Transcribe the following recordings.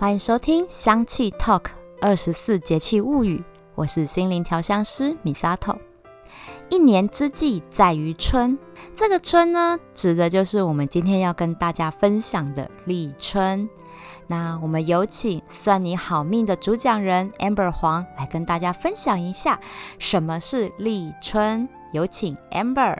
欢迎收听《香气 Talk》二十四节气物语，我是心灵调香师米萨头。一年之计在于春，这个春呢，指的就是我们今天要跟大家分享的立春。那我们有请算你好命的主讲人 Amber 黄来跟大家分享一下什么是立春。有请 Amber。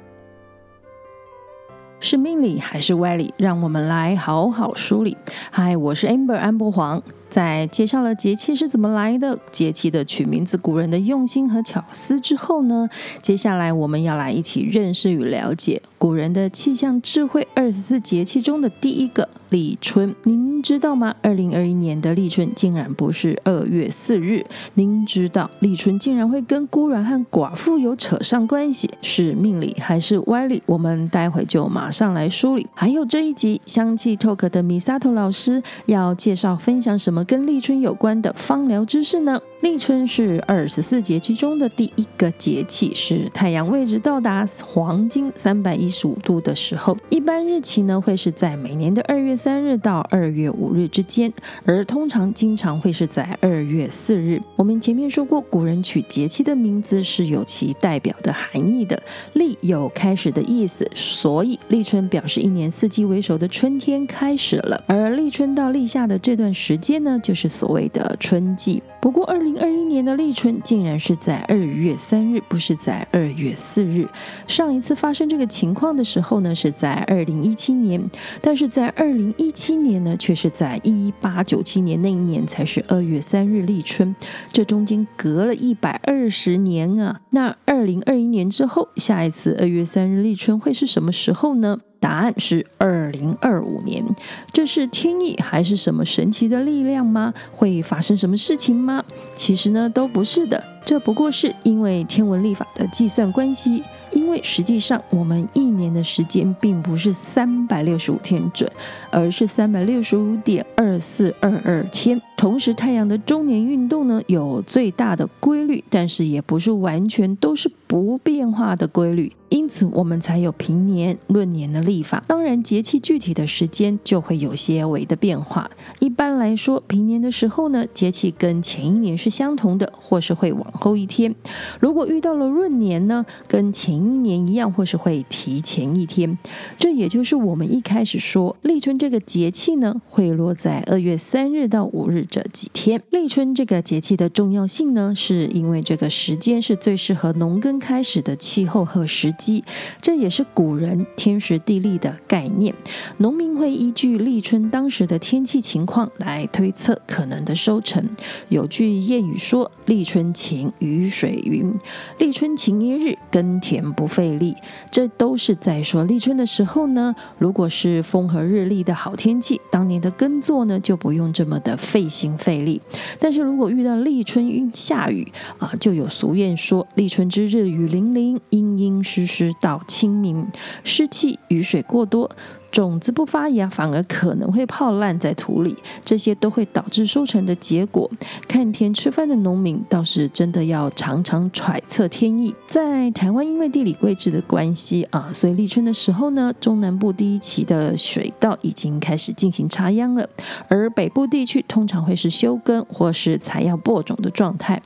是命理还是歪理？让我们来好好梳理。嗨，我是 Amber 安博黄。在介绍了节气是怎么来的、节气的取名字、古人的用心和巧思之后呢，接下来我们要来一起认识与了解古人的气象智慧。二十四节气中的第一个立春，您知道吗？二零二一年的立春竟然不是二月四日。您知道立春竟然会跟孤软和寡妇有扯上关系，是命理还是歪理？我们待会就马上来梳理。还有这一集香气 Talk 的米萨头老师要介绍分享什么？跟立春有关的芳疗知识呢？立春是二十四节气中的第一个节气，是太阳位置到达黄金三百一十五度的时候。一般日期呢会是在每年的二月三日到二月五日之间，而通常经常会是在二月四日。我们前面说过，古人取节气的名字是有其代表的含义的。立有开始的意思，所以立春表示一年四季为首的春天开始了。而立春到立夏的这段时间呢，就是所谓的春季。不过，二零二一年的立春竟然是在二月三日，不是在二月四日。上一次发生这个情况的时候呢，是在二零一七年，但是在二零一七年呢，却是在一八九七年那一年才是二月三日立春，这中间隔了一百二十年啊。那二零二一年之后，下一次二月三日立春会是什么时候呢？答案是二零二五年，这是天意还是什么神奇的力量吗？会发生什么事情吗？其实呢，都不是的，这不过是因为天文历法的计算关系。因为实际上，我们一年的时间并不是三百六十五天准，而是三百六十五点二四二二天。同时，太阳的周年运动呢，有最大的规律，但是也不是完全都是不变化的规律。因此，我们才有平年论年的历法。当然，节气具体的时间就会有些微的变化。一般来说，平年的时候呢，节气跟前一年是相同的，或是会往后一天。如果遇到了闰年呢，跟前一年一样，或是会提前一天。这也就是我们一开始说立春这个节气呢，会落在二月三日到五日这几天。立春这个节气的重要性呢，是因为这个时间是最适合农耕开始的气候和时。机，这也是古人天时地利的概念。农民会依据立春当时的天气情况来推测可能的收成。有句谚语说：“立春晴，雨水云；立春晴一日，耕田不费力。”这都是在说立春的时候呢，如果是风和日丽的好天气，当年的耕作呢就不用这么的费费力。但是如果遇到立春下雨啊，就有俗谚说：“立春之日雨淋淋，阴阴湿。”湿到清明，湿气、雨水过多。种子不发芽，反而可能会泡烂在土里，这些都会导致收成的结果。看天吃饭的农民倒是真的要常常揣测天意。在台湾，因为地理位置的关系啊，所以立春的时候呢，中南部第一期的水稻已经开始进行插秧了，而北部地区通常会是休耕或是采药播种的状态。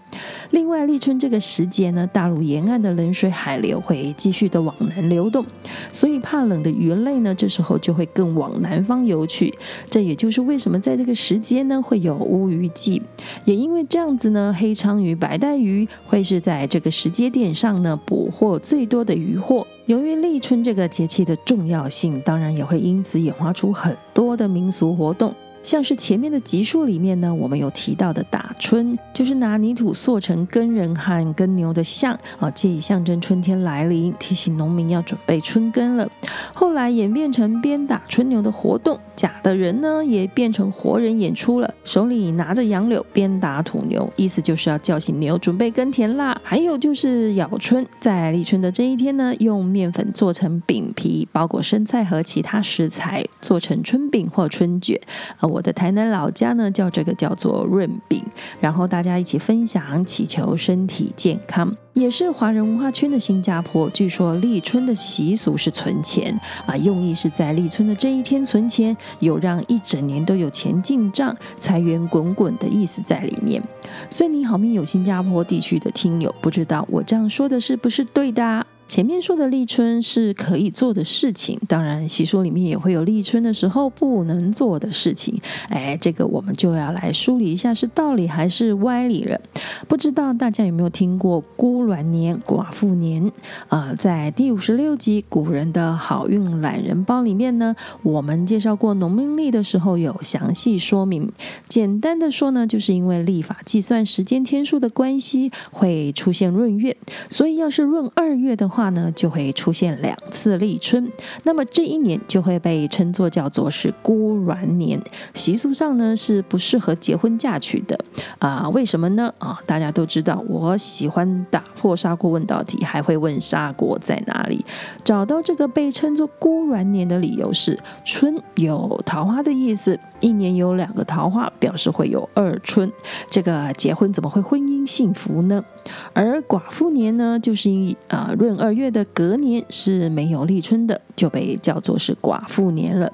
另外，立春这个时节呢，大陆沿岸的冷水海流会继续的往南流动，所以怕冷的鱼类呢，这时候。就会更往南方游去，这也就是为什么在这个时间呢会有乌鱼季，也因为这样子呢，黑鲳鱼、白带鱼会是在这个时间点上呢捕获最多的鱼货。由于立春这个节气的重要性，当然也会因此演化出很多的民俗活动。像是前面的集数里面呢，我们有提到的打春，就是拿泥土塑成耕人和耕牛的像啊，借以象征春天来临，提醒农民要准备春耕了。后来演变成鞭打春牛的活动，假的人呢也变成活人演出了，手里拿着杨柳鞭打土牛，意思就是要叫醒牛准备耕田啦。还有就是咬春，在立春的这一天呢，用面粉做成饼皮，包裹生菜和其他食材，做成春饼或春卷啊。我的台南老家呢，叫这个叫做润饼，然后大家一起分享，祈求身体健康。也是华人文化圈的新加坡，据说立春的习俗是存钱啊，用意是在立春的这一天存钱，有让一整年都有钱进账、财源滚滚的意思在里面。所以你好命有新加坡地区的听友，不知道我这样说的是不是对的？前面说的立春是可以做的事情，当然习俗里面也会有立春的时候不能做的事情。哎，这个我们就要来梳理一下是道理还是歪理了。不知道大家有没有听过孤鸾年、寡妇年啊？在第五十六集《古人的好运懒人包》里面呢，我们介绍过农民历的时候有详细说明。简单的说呢，就是因为历法计算时间天数的关系，会出现闰月，所以要是闰二月的话。话呢就会出现两次立春，那么这一年就会被称作叫做是孤鸾年。习俗上呢是不适合结婚嫁娶的啊？为什么呢？啊，大家都知道，我喜欢打破砂锅问到底，还会问砂锅在哪里。找到这个被称作孤鸾年的理由是，春有桃花的意思，一年有两个桃花，表示会有二春。这个结婚怎么会婚姻幸福呢？而寡妇年呢，就是呃闰二月的隔年是没有立春的，就被叫做是寡妇年了。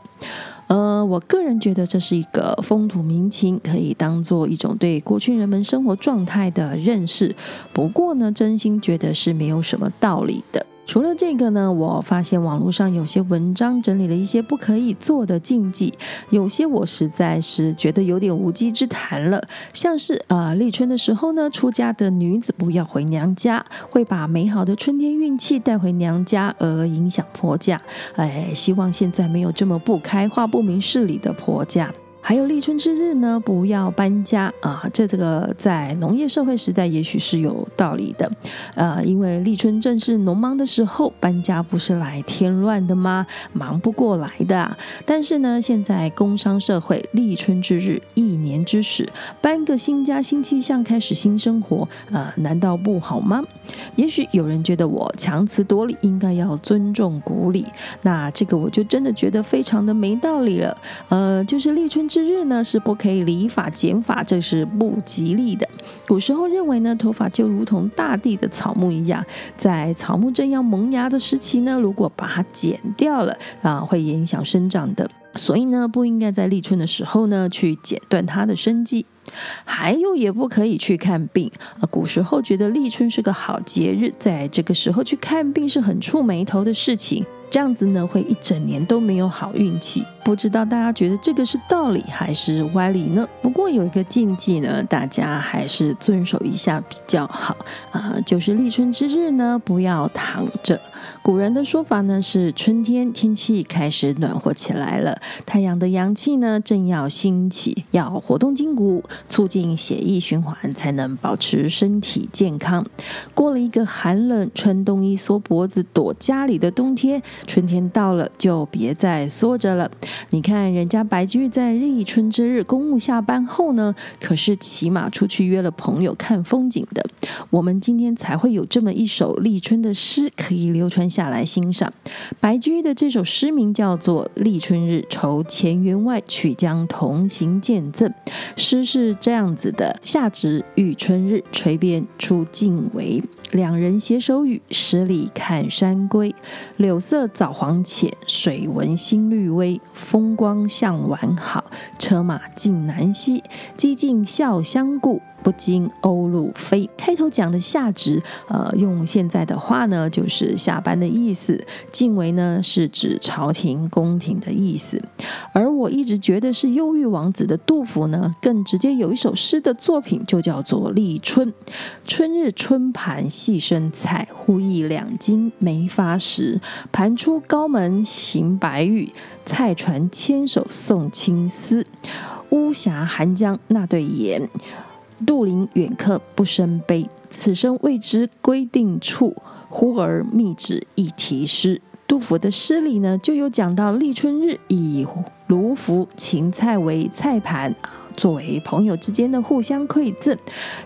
呃，我个人觉得这是一个风土民情，可以当做一种对过去人们生活状态的认识。不过呢，真心觉得是没有什么道理的。除了这个呢，我发现网络上有些文章整理了一些不可以做的禁忌，有些我实在是觉得有点无稽之谈了。像是啊，立春的时候呢，出家的女子不要回娘家，会把美好的春天运气带回娘家，而影响婆家。哎，希望现在没有这么不开化、不明事理的婆家。还有立春之日呢，不要搬家啊！这这个在农业社会时代也许是有道理的，呃，因为立春正是农忙的时候，搬家不是来添乱的吗？忙不过来的。但是呢，现在工商社会，立春之日，一年之始，搬个新家、新气象，开始新生活，呃，难道不好吗？也许有人觉得我强词夺理，应该要尊重古礼，那这个我就真的觉得非常的没道理了。呃，就是立春之。之日呢是不可以理发剪发，这是不吉利的。古时候认为呢，头发就如同大地的草木一样，在草木正要萌芽的时期呢，如果把它剪掉了啊，会影响生长的。所以呢，不应该在立春的时候呢去剪断它的生机。还有，也不可以去看病啊。古时候觉得立春是个好节日，在这个时候去看病是很触眉头的事情。这样子呢，会一整年都没有好运气。不知道大家觉得这个是道理还是歪理呢？不过有一个禁忌呢，大家还是遵守一下比较好啊，就是立春之日呢，不要躺着。古人的说法呢是，春天天气开始暖和起来了，太阳的阳气呢正要兴起，要活动筋骨，促进血液循环，才能保持身体健康。过了一个寒冷、穿冬衣缩脖子躲家里的冬天。春天到了，就别再缩着了。你看，人家白居易在立春之日公务下班后呢，可是骑马出去约了朋友看风景的。我们今天才会有这么一首立春的诗可以流传下来欣赏。白居易的这首诗名叫做《立春日愁前员外，曲江同行见赠》。诗是这样子的：夏值遇春日，垂鞭出尽围。两人携手语，十里看山归。柳色早黄浅，水纹新绿微。风光向晚好，车马尽南西。几近笑相顾。不经欧陆飞。开头讲的下职，呃，用现在的话呢，就是下班的意思。敬为呢，是指朝廷宫廷的意思。而我一直觉得是忧郁王子的杜甫呢，更直接有一首诗的作品，就叫做《立春》。春日春盘细生菜，忽忆两京没发时。盘出高门行白玉，菜传牵手送青丝。巫峡寒江那对眼。杜陵远客不生悲，此生未知归定处。忽而密旨一题诗。杜甫的诗里呢，就有讲到立春日以芦菔芹菜为菜盘。作为朋友之间的互相馈赠。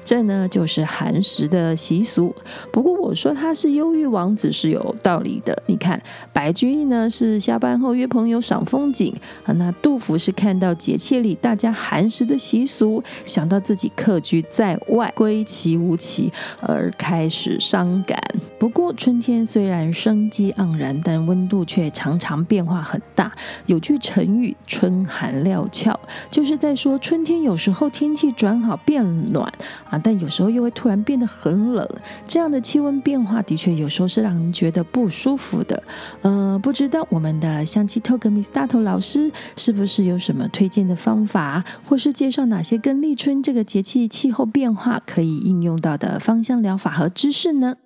这呢就是寒食的习俗。不过我说他是忧郁王子是有道理的。你看，白居易呢是下班后约朋友赏风景啊，那杜甫是看到节气里大家寒食的习俗，想到自己客居在外，归期无期，而开始伤感。不过春天虽然生机盎然，但温度却常常变化很大。有句成语“春寒料峭”，就是在说春天有时候天气转好变暖啊，但有时候又会突然变得很冷。这样的气温变化的确有时候是让人觉得不舒服的。呃，不知道我们的香气 Talk Miss 大头老师是不是有什么推荐的方法，或是介绍哪些跟立春这个节气气候变化可以应用到的芳香疗法和知识呢？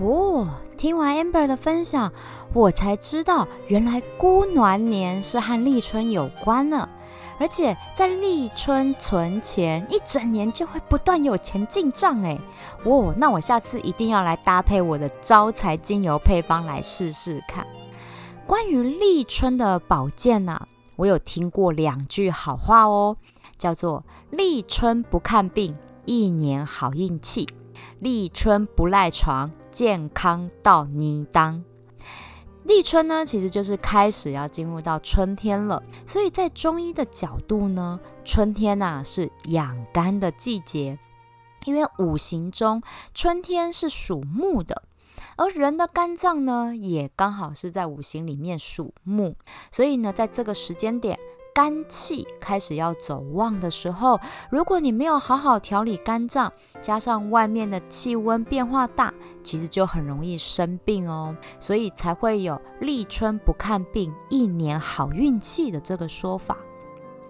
哦，听完 Amber 的分享，我才知道原来孤鸾年是和立春有关呢。而且在立春存钱，一整年就会不断有钱进账哎。哦，那我下次一定要来搭配我的招财精油配方来试试看。关于立春的保健呢，我有听过两句好话哦，叫做“立春不看病，一年好运气；立春不赖床，健康到泥当。”立春呢，其实就是开始要进入到春天了，所以在中医的角度呢，春天呐是养肝的季节，因为五行中春天是属木的，而人的肝脏呢也刚好是在五行里面属木，所以呢，在这个时间点。肝气开始要走旺的时候，如果你没有好好调理肝脏，加上外面的气温变化大，其实就很容易生病哦。所以才会有立春不看病，一年好运气的这个说法。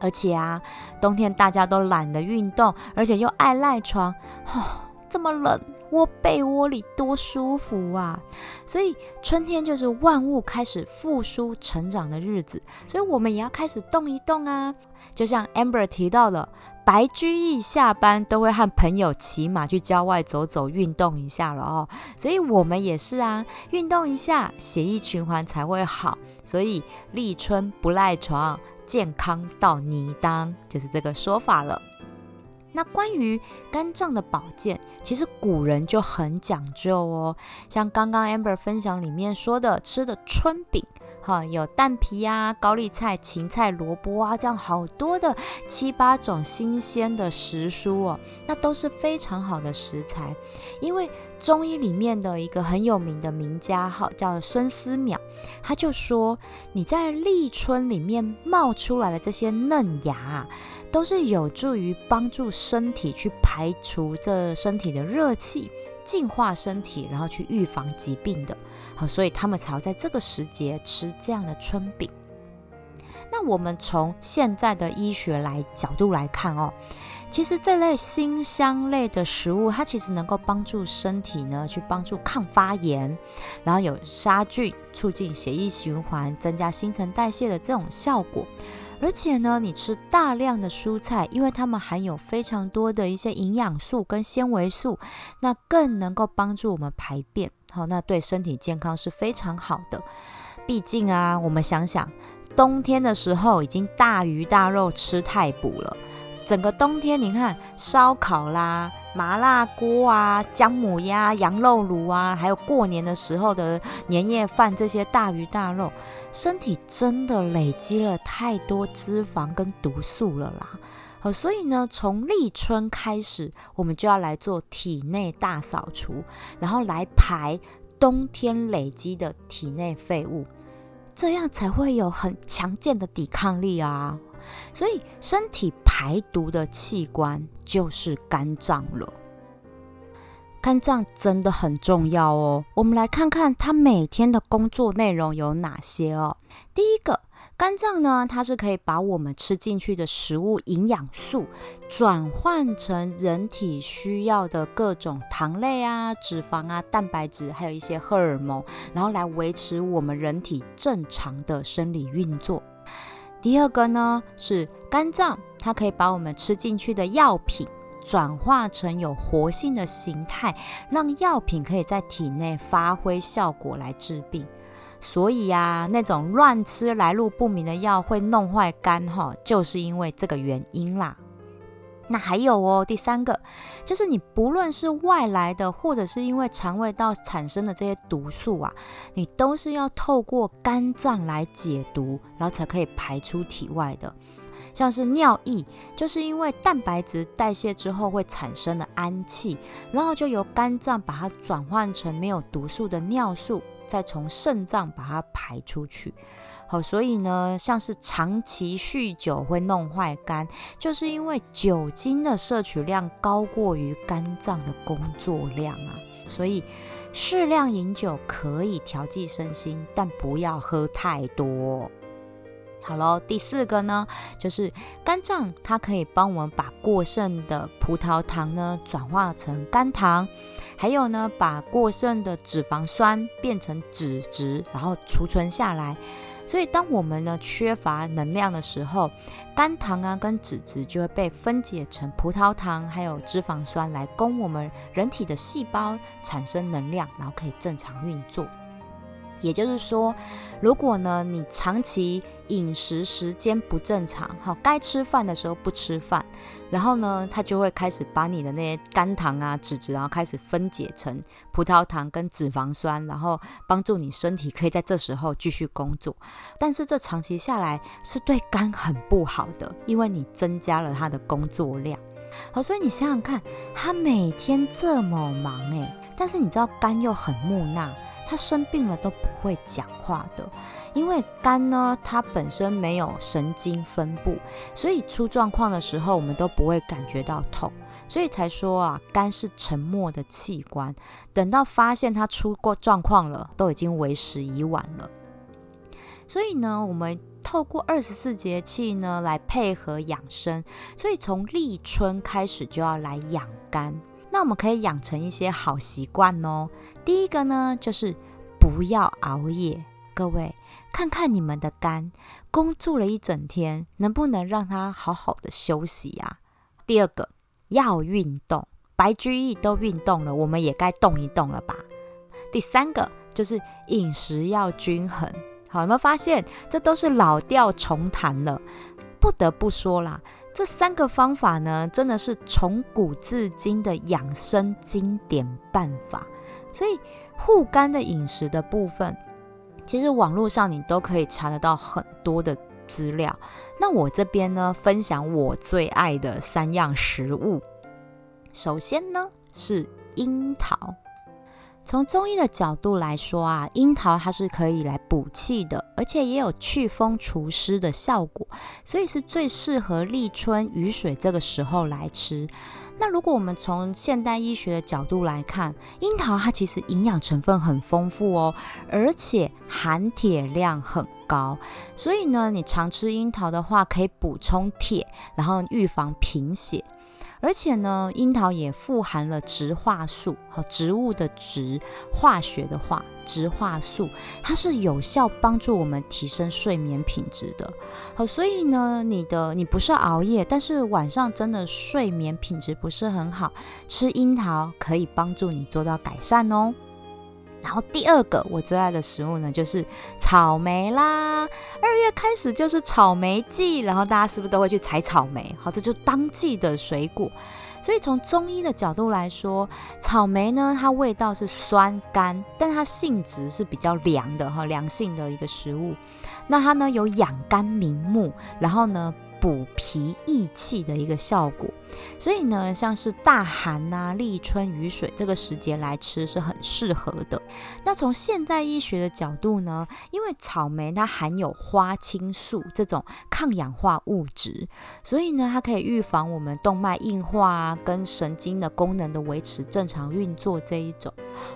而且啊，冬天大家都懒得运动，而且又爱赖床，哦，这么冷。窝被窝里多舒服啊！所以春天就是万物开始复苏成长的日子，所以我们也要开始动一动啊！就像 Amber 提到了，白居易下班都会和朋友骑马去郊外走走，运动一下了哦。所以我们也是啊，运动一下，血液循环才会好。所以立春不赖床，健康到你当，就是这个说法了。那关于肝脏的保健，其实古人就很讲究哦。像刚刚 Amber 分享里面说的，吃的春饼，哈，有蛋皮啊、高丽菜、芹菜、萝卜啊，这样好多的七八种新鲜的食蔬哦，那都是非常好的食材。因为中医里面的一个很有名的名家，哈，叫孙思邈，他就说，你在立春里面冒出来的这些嫩芽。都是有助于帮助身体去排除这身体的热气，净化身体，然后去预防疾病的。好，所以他们才要在这个时节吃这样的春饼。那我们从现在的医学来角度来看哦，其实这类辛香类的食物，它其实能够帮助身体呢去帮助抗发炎，然后有杀菌、促进血液循环、增加新陈代谢的这种效果。而且呢，你吃大量的蔬菜，因为它们含有非常多的一些营养素跟纤维素，那更能够帮助我们排便。好，那对身体健康是非常好的。毕竟啊，我们想想，冬天的时候已经大鱼大肉吃太补了。整个冬天，你看烧烤啦、麻辣锅啊、姜母鸭、羊肉炉啊，还有过年的时候的年夜饭，这些大鱼大肉，身体真的累积了太多脂肪跟毒素了啦。好，所以呢，从立春开始，我们就要来做体内大扫除，然后来排冬天累积的体内废物，这样才会有很强健的抵抗力啊。所以，身体排毒的器官就是肝脏了。肝脏真的很重要哦。我们来看看它每天的工作内容有哪些哦。第一个，肝脏呢，它是可以把我们吃进去的食物营养素转换成人体需要的各种糖类啊、脂肪啊、蛋白质，还有一些荷尔蒙，然后来维持我们人体正常的生理运作。第二个呢是肝脏，它可以把我们吃进去的药品转化成有活性的形态，让药品可以在体内发挥效果来治病。所以啊，那种乱吃来路不明的药会弄坏肝哈，就是因为这个原因啦。那还有哦，第三个就是你不论是外来的，或者是因为肠胃道产生的这些毒素啊，你都是要透过肝脏来解毒，然后才可以排出体外的。像是尿液，就是因为蛋白质代谢之后会产生的氨气，然后就由肝脏把它转换成没有毒素的尿素，再从肾脏把它排出去。好，所以呢，像是长期酗酒会弄坏肝，就是因为酒精的摄取量高过于肝脏的工作量啊。所以适量饮酒可以调剂身心，但不要喝太多。好喽，第四个呢，就是肝脏它可以帮我们把过剩的葡萄糖呢转化成肝糖，还有呢，把过剩的脂肪酸变成脂质，然后储存下来。所以，当我们呢缺乏能量的时候，肝糖啊跟脂质就会被分解成葡萄糖，还有脂肪酸来供我们人体的细胞产生能量，然后可以正常运作。也就是说，如果呢你长期饮食时间不正常，好，该吃饭的时候不吃饭，然后呢，它就会开始把你的那些肝糖啊、脂质，然后开始分解成葡萄糖跟脂肪酸，然后帮助你身体可以在这时候继续工作。但是这长期下来是对肝很不好的，因为你增加了它的工作量。好，所以你想想看，他每天这么忙诶，但是你知道肝又很木讷。他生病了都不会讲话的，因为肝呢，它本身没有神经分布，所以出状况的时候我们都不会感觉到痛，所以才说啊，肝是沉默的器官，等到发现它出过状况了，都已经为时已晚了。所以呢，我们透过二十四节气呢来配合养生，所以从立春开始就要来养肝。那我们可以养成一些好习惯哦。第一个呢，就是不要熬夜。各位，看看你们的肝，工作了一整天，能不能让它好好的休息呀？第二个，要运动。白居易都运动了，我们也该动一动了吧？第三个，就是饮食要均衡。好，有没有发现，这都是老调重弹了？不得不说啦。这三个方法呢，真的是从古至今的养生经典办法。所以护肝的饮食的部分，其实网络上你都可以查得到很多的资料。那我这边呢，分享我最爱的三样食物。首先呢是樱桃。从中医的角度来说啊，樱桃它是可以来补气的，而且也有祛风除湿的效果，所以是最适合立春雨水这个时候来吃。那如果我们从现代医学的角度来看，樱桃它其实营养成分很丰富哦，而且含铁量很高，所以呢，你常吃樱桃的话，可以补充铁，然后预防贫血。而且呢，樱桃也富含了植化素，和植物的植，化学的化，植化素，它是有效帮助我们提升睡眠品质的。好，所以呢，你的你不是熬夜，但是晚上真的睡眠品质不是很好，吃樱桃可以帮助你做到改善哦。然后第二个我最爱的食物呢，就是草莓啦。二月开始就是草莓季，然后大家是不是都会去采草莓？好，这就当季的水果。所以从中医的角度来说，草莓呢，它味道是酸甘，但它性质是比较凉的哈，凉性的一个食物。那它呢有养肝明目，然后呢。补脾益气的一个效果，所以呢，像是大寒呐、立春雨水这个时节来吃是很适合的。那从现代医学的角度呢，因为草莓它含有花青素这种抗氧化物质，所以呢，它可以预防我们动脉硬化啊，跟神经的功能的维持正常运作这一种。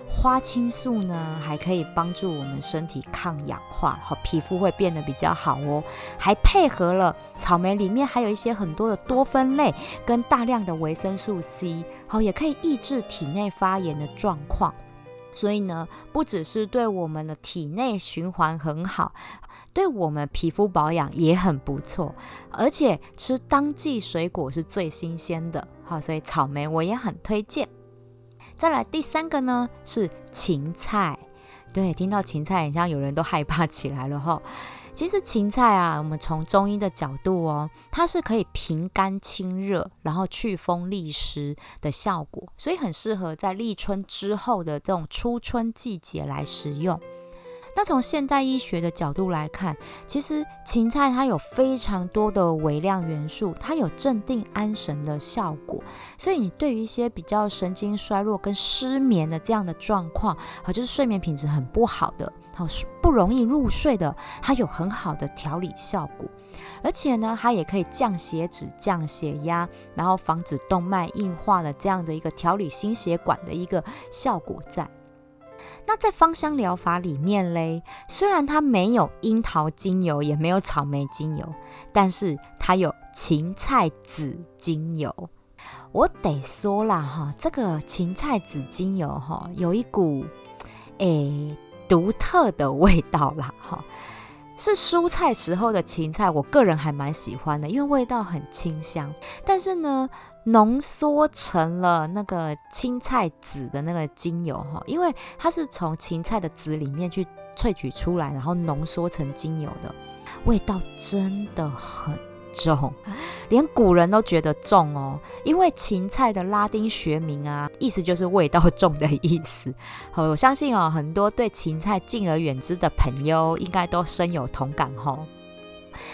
花青素呢，还可以帮助我们身体抗氧化，和皮肤会变得比较好哦。还配合了草莓。里面还有一些很多的多酚类跟大量的维生素 C，好，也可以抑制体内发炎的状况。所以呢，不只是对我们的体内循环很好，对我们皮肤保养也很不错。而且吃当季水果是最新鲜的，好，所以草莓我也很推荐。再来第三个呢是芹菜。对，听到芹菜，很像有人都害怕起来了哈。其实芹菜啊，我们从中医的角度哦，它是可以平肝清热，然后祛风利湿的效果，所以很适合在立春之后的这种初春季节来食用。那从现代医学的角度来看，其实芹菜它有非常多的微量元素，它有镇定安神的效果。所以你对于一些比较神经衰弱跟失眠的这样的状况，好就是睡眠品质很不好的，不容易入睡的，它有很好的调理效果。而且呢，它也可以降血脂、降血压，然后防止动脉硬化的这样的一个调理心血管的一个效果在。那在芳香疗法里面嘞，虽然它没有樱桃精油，也没有草莓精油，但是它有芹菜籽精油。我得说啦哈，这个芹菜籽精油哈，有一股诶独特的味道啦 哈，是蔬菜时候的芹菜，我个人还蛮喜欢的，因为味道很清香。但是呢。浓缩成了那个青菜籽的那个精油哈，因为它是从芹菜的籽里面去萃取出来，然后浓缩成精油的，味道真的很重，连古人都觉得重哦。因为芹菜的拉丁学名啊，意思就是味道重的意思。好，我相信哦，很多对芹菜敬而远之的朋友应该都深有同感哦。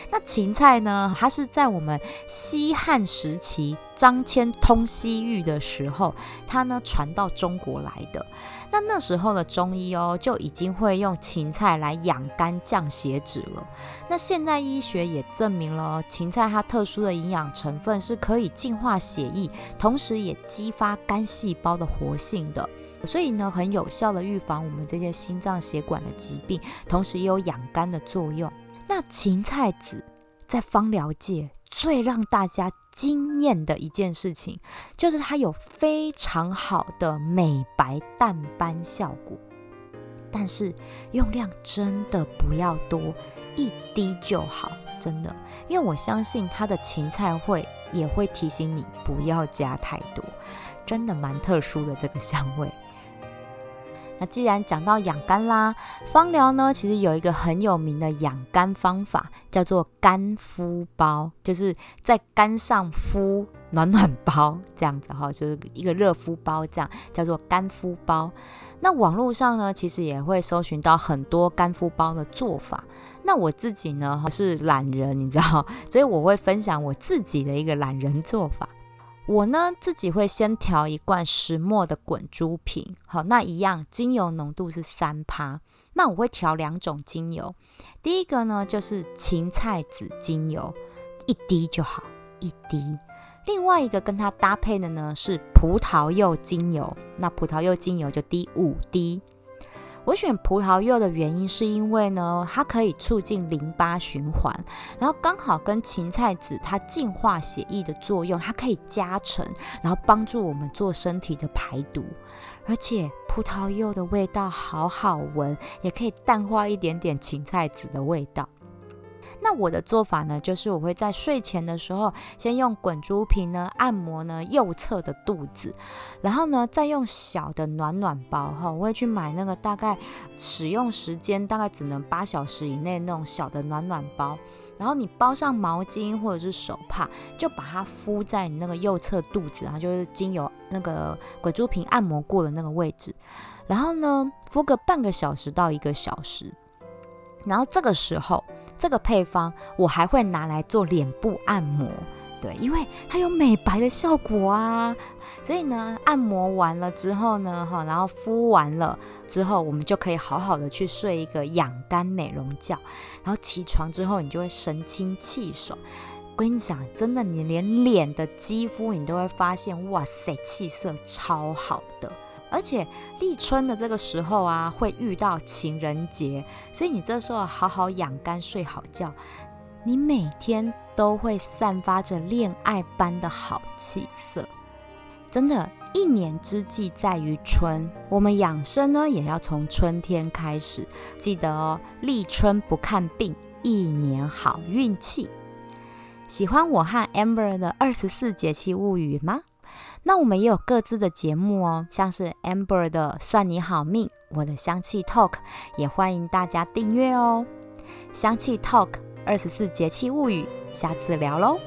那芹菜呢？它是在我们西汉时期张骞通西域的时候，它呢传到中国来的。那那时候的中医哦，就已经会用芹菜来养肝降血脂了。那现代医学也证明了芹菜它特殊的营养成分是可以净化血液，同时也激发肝细胞的活性的，所以呢，很有效的预防我们这些心脏血管的疾病，同时也有养肝的作用。那芹菜籽在芳疗界最让大家惊艳的一件事情，就是它有非常好的美白淡斑效果，但是用量真的不要多，一滴就好，真的，因为我相信它的芹菜会也会提醒你不要加太多，真的蛮特殊的这个香味。那既然讲到养肝啦，芳疗呢，其实有一个很有名的养肝方法，叫做肝敷包，就是在肝上敷暖暖包，这样子哈，就是一个热敷包，这样叫做肝敷包。那网络上呢，其实也会搜寻到很多肝敷包的做法。那我自己呢是懒人，你知道，所以我会分享我自己的一个懒人做法。我呢自己会先调一罐石墨的滚珠瓶，好，那一样精油浓度是三趴。那我会调两种精油，第一个呢就是芹菜籽精油，一滴就好，一滴。另外一个跟它搭配的呢是葡萄柚精油，那葡萄柚精油就滴五滴。我选葡萄柚的原因是因为呢，它可以促进淋巴循环，然后刚好跟芹菜籽它净化血液的作用，它可以加成，然后帮助我们做身体的排毒，而且葡萄柚的味道好好闻，也可以淡化一点点芹菜籽的味道。那我的做法呢，就是我会在睡前的时候，先用滚珠瓶呢按摩呢右侧的肚子，然后呢再用小的暖暖包哈，我会去买那个大概使用时间大概只能八小时以内那种小的暖暖包，然后你包上毛巾或者是手帕，就把它敷在你那个右侧肚子，然后就是经由那个滚珠瓶按摩过的那个位置，然后呢敷个半个小时到一个小时，然后这个时候。这个配方我还会拿来做脸部按摩，对，因为它有美白的效果啊。所以呢，按摩完了之后呢，哈，然后敷完了之后，我们就可以好好的去睡一个养肝美容觉。然后起床之后，你就会神清气爽。我跟你讲，真的，你连脸的肌肤你都会发现，哇塞，气色超好的。而且立春的这个时候啊，会遇到情人节，所以你这时候好好养肝、睡好觉，你每天都会散发着恋爱般的好气色。真的，一年之计在于春，我们养生呢也要从春天开始。记得哦，立春不看病，一年好运气。喜欢我和 Amber 的二十四节气物语吗？那我们也有各自的节目哦，像是 Amber 的算你好命，我的香气 Talk，也欢迎大家订阅哦。香气 Talk 二十四节气物语，下次聊喽。